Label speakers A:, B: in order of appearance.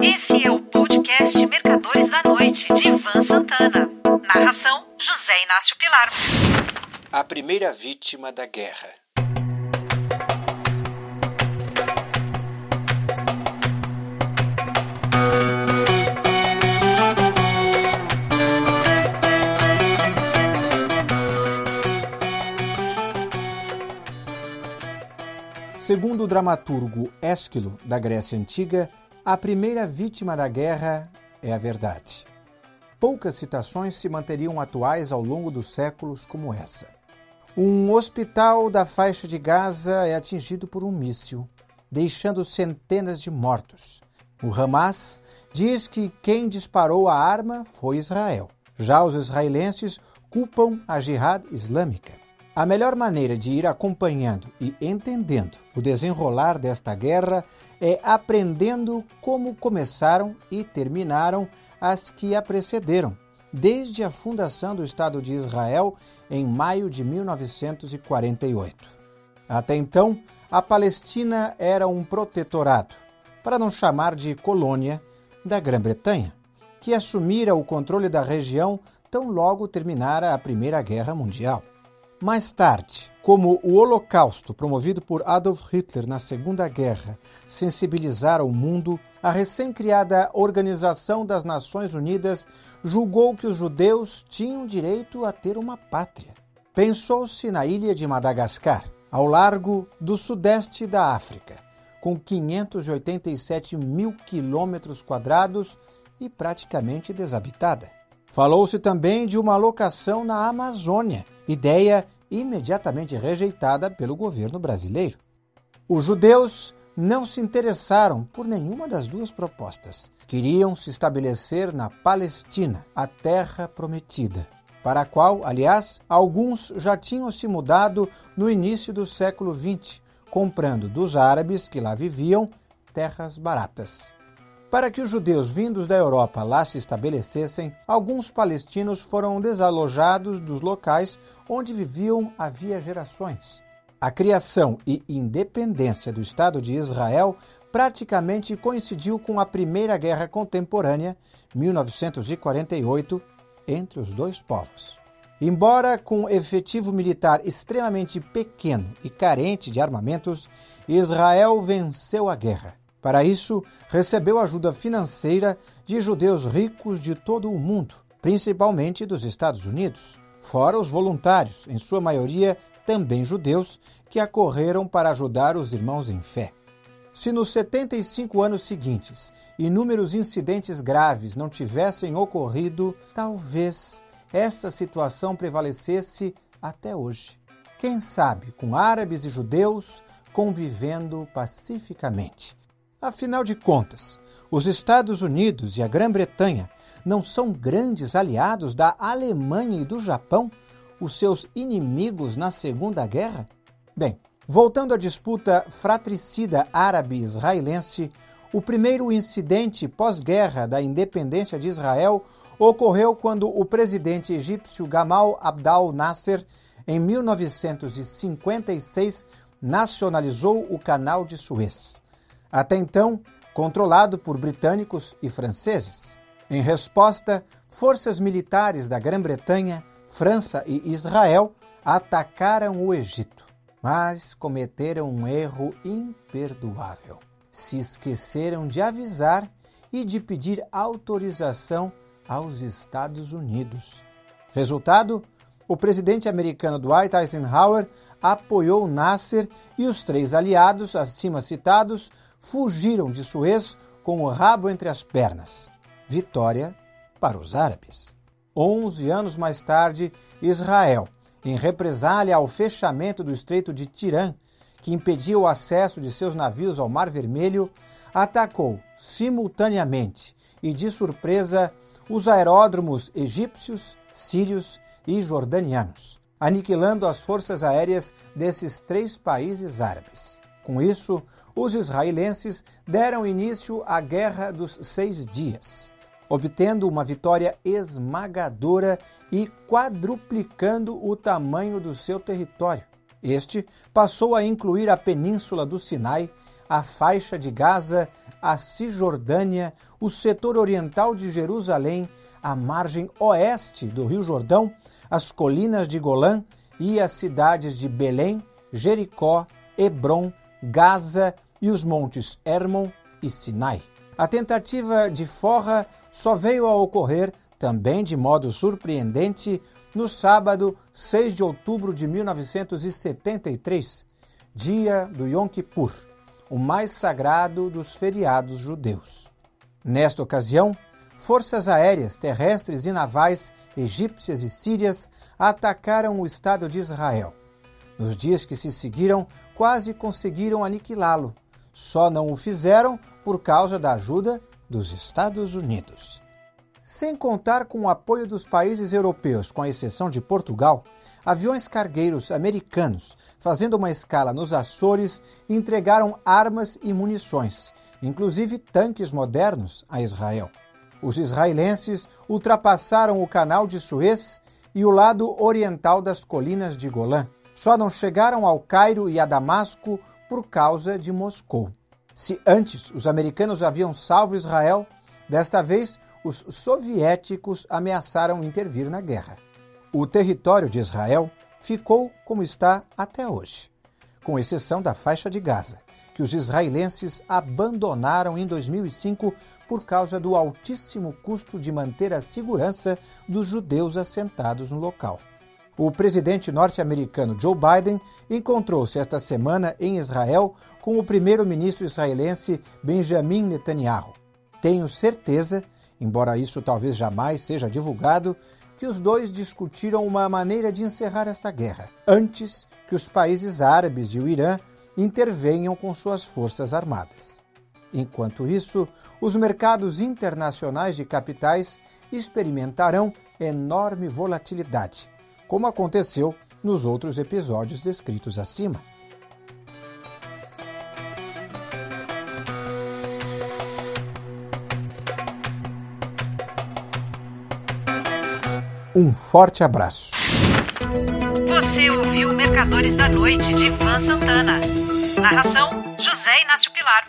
A: Esse é o podcast Mercadores da Noite, de Ivan Santana. Narração: José Inácio Pilar.
B: A primeira vítima da guerra. Segundo o dramaturgo Ésquilo, da Grécia Antiga, a primeira vítima da guerra é a verdade. Poucas citações se manteriam atuais ao longo dos séculos como essa. Um hospital da faixa de Gaza é atingido por um míssil, deixando centenas de mortos. O Hamas diz que quem disparou a arma foi Israel. Já os israelenses culpam a Jihad Islâmica. A melhor maneira de ir acompanhando e entendendo o desenrolar desta guerra é aprendendo como começaram e terminaram as que a precederam, desde a fundação do Estado de Israel em maio de 1948. Até então, a Palestina era um protetorado, para não chamar de colônia, da Grã-Bretanha, que assumira o controle da região tão logo terminara a Primeira Guerra Mundial. Mais tarde, como o Holocausto promovido por Adolf Hitler na Segunda Guerra sensibilizara o mundo, a recém-criada Organização das Nações Unidas julgou que os judeus tinham direito a ter uma pátria. Pensou-se na ilha de Madagascar, ao largo do sudeste da África, com 587 mil quilômetros quadrados e praticamente desabitada. Falou-se também de uma locação na Amazônia, ideia imediatamente rejeitada pelo governo brasileiro. Os judeus não se interessaram por nenhuma das duas propostas. Queriam se estabelecer na Palestina, a terra prometida, para a qual, aliás, alguns já tinham se mudado no início do século XX, comprando dos árabes que lá viviam terras baratas. Para que os judeus vindos da Europa lá se estabelecessem, alguns palestinos foram desalojados dos locais onde viviam havia gerações. A criação e independência do Estado de Israel praticamente coincidiu com a Primeira Guerra Contemporânea, 1948, entre os dois povos. Embora com efetivo militar extremamente pequeno e carente de armamentos, Israel venceu a guerra. Para isso, recebeu ajuda financeira de judeus ricos de todo o mundo, principalmente dos Estados Unidos, fora os voluntários, em sua maioria também judeus, que acorreram para ajudar os irmãos em fé. Se nos 75 anos seguintes inúmeros incidentes graves não tivessem ocorrido, talvez essa situação prevalecesse até hoje. Quem sabe com árabes e judeus convivendo pacificamente. Afinal de contas, os Estados Unidos e a Grã-Bretanha não são grandes aliados da Alemanha e do Japão, os seus inimigos na Segunda Guerra? Bem, voltando à disputa fratricida árabe-israelense, o primeiro incidente pós-guerra da independência de Israel ocorreu quando o presidente egípcio Gamal Abdel Nasser, em 1956, nacionalizou o Canal de Suez até então controlado por britânicos e franceses. Em resposta, forças militares da Grã-Bretanha, França e Israel atacaram o Egito, mas cometeram um erro imperdoável. Se esqueceram de avisar e de pedir autorização aos Estados Unidos. Resultado: o presidente americano Dwight Eisenhower apoiou Nasser e os três aliados acima citados fugiram de Suez com o rabo entre as pernas. Vitória para os árabes. Onze anos mais tarde, Israel, em represália ao fechamento do Estreito de Tirã, que impedia o acesso de seus navios ao Mar Vermelho, atacou simultaneamente e de surpresa os aeródromos egípcios, sírios e jordanianos, aniquilando as forças aéreas desses três países árabes. Com isso, os israelenses deram início à Guerra dos Seis Dias, obtendo uma vitória esmagadora e quadruplicando o tamanho do seu território. Este passou a incluir a península do Sinai, a faixa de Gaza, a Cisjordânia, o setor oriental de Jerusalém, a margem oeste do Rio Jordão, as colinas de Golã e as cidades de Belém, Jericó, Hebron, Gaza e os montes Hermon e Sinai. A tentativa de forra só veio a ocorrer, também de modo surpreendente, no sábado 6 de outubro de 1973, dia do Yom Kippur, o mais sagrado dos feriados judeus. Nesta ocasião, forças aéreas, terrestres e navais egípcias e sírias atacaram o Estado de Israel. Nos dias que se seguiram, quase conseguiram aniquilá-lo. Só não o fizeram por causa da ajuda dos Estados Unidos. Sem contar com o apoio dos países europeus, com exceção de Portugal, aviões cargueiros americanos, fazendo uma escala nos Açores, entregaram armas e munições, inclusive tanques modernos, a Israel. Os israelenses ultrapassaram o canal de Suez e o lado oriental das colinas de Golã. Só não chegaram ao Cairo e a Damasco por causa de Moscou. Se antes os americanos haviam salvo Israel, desta vez os soviéticos ameaçaram intervir na guerra. O território de Israel ficou como está até hoje, com exceção da faixa de Gaza, que os israelenses abandonaram em 2005 por causa do altíssimo custo de manter a segurança dos judeus assentados no local. O presidente norte-americano Joe Biden encontrou-se esta semana em Israel com o primeiro-ministro israelense Benjamin Netanyahu. Tenho certeza, embora isso talvez jamais seja divulgado, que os dois discutiram uma maneira de encerrar esta guerra, antes que os países árabes e o Irã intervenham com suas forças armadas. Enquanto isso, os mercados internacionais de capitais experimentarão enorme volatilidade como aconteceu nos outros episódios descritos acima. Um forte abraço.
A: Você ouviu Mercadores da Noite de Ivan Santana. Narração: José Inácio Pilar.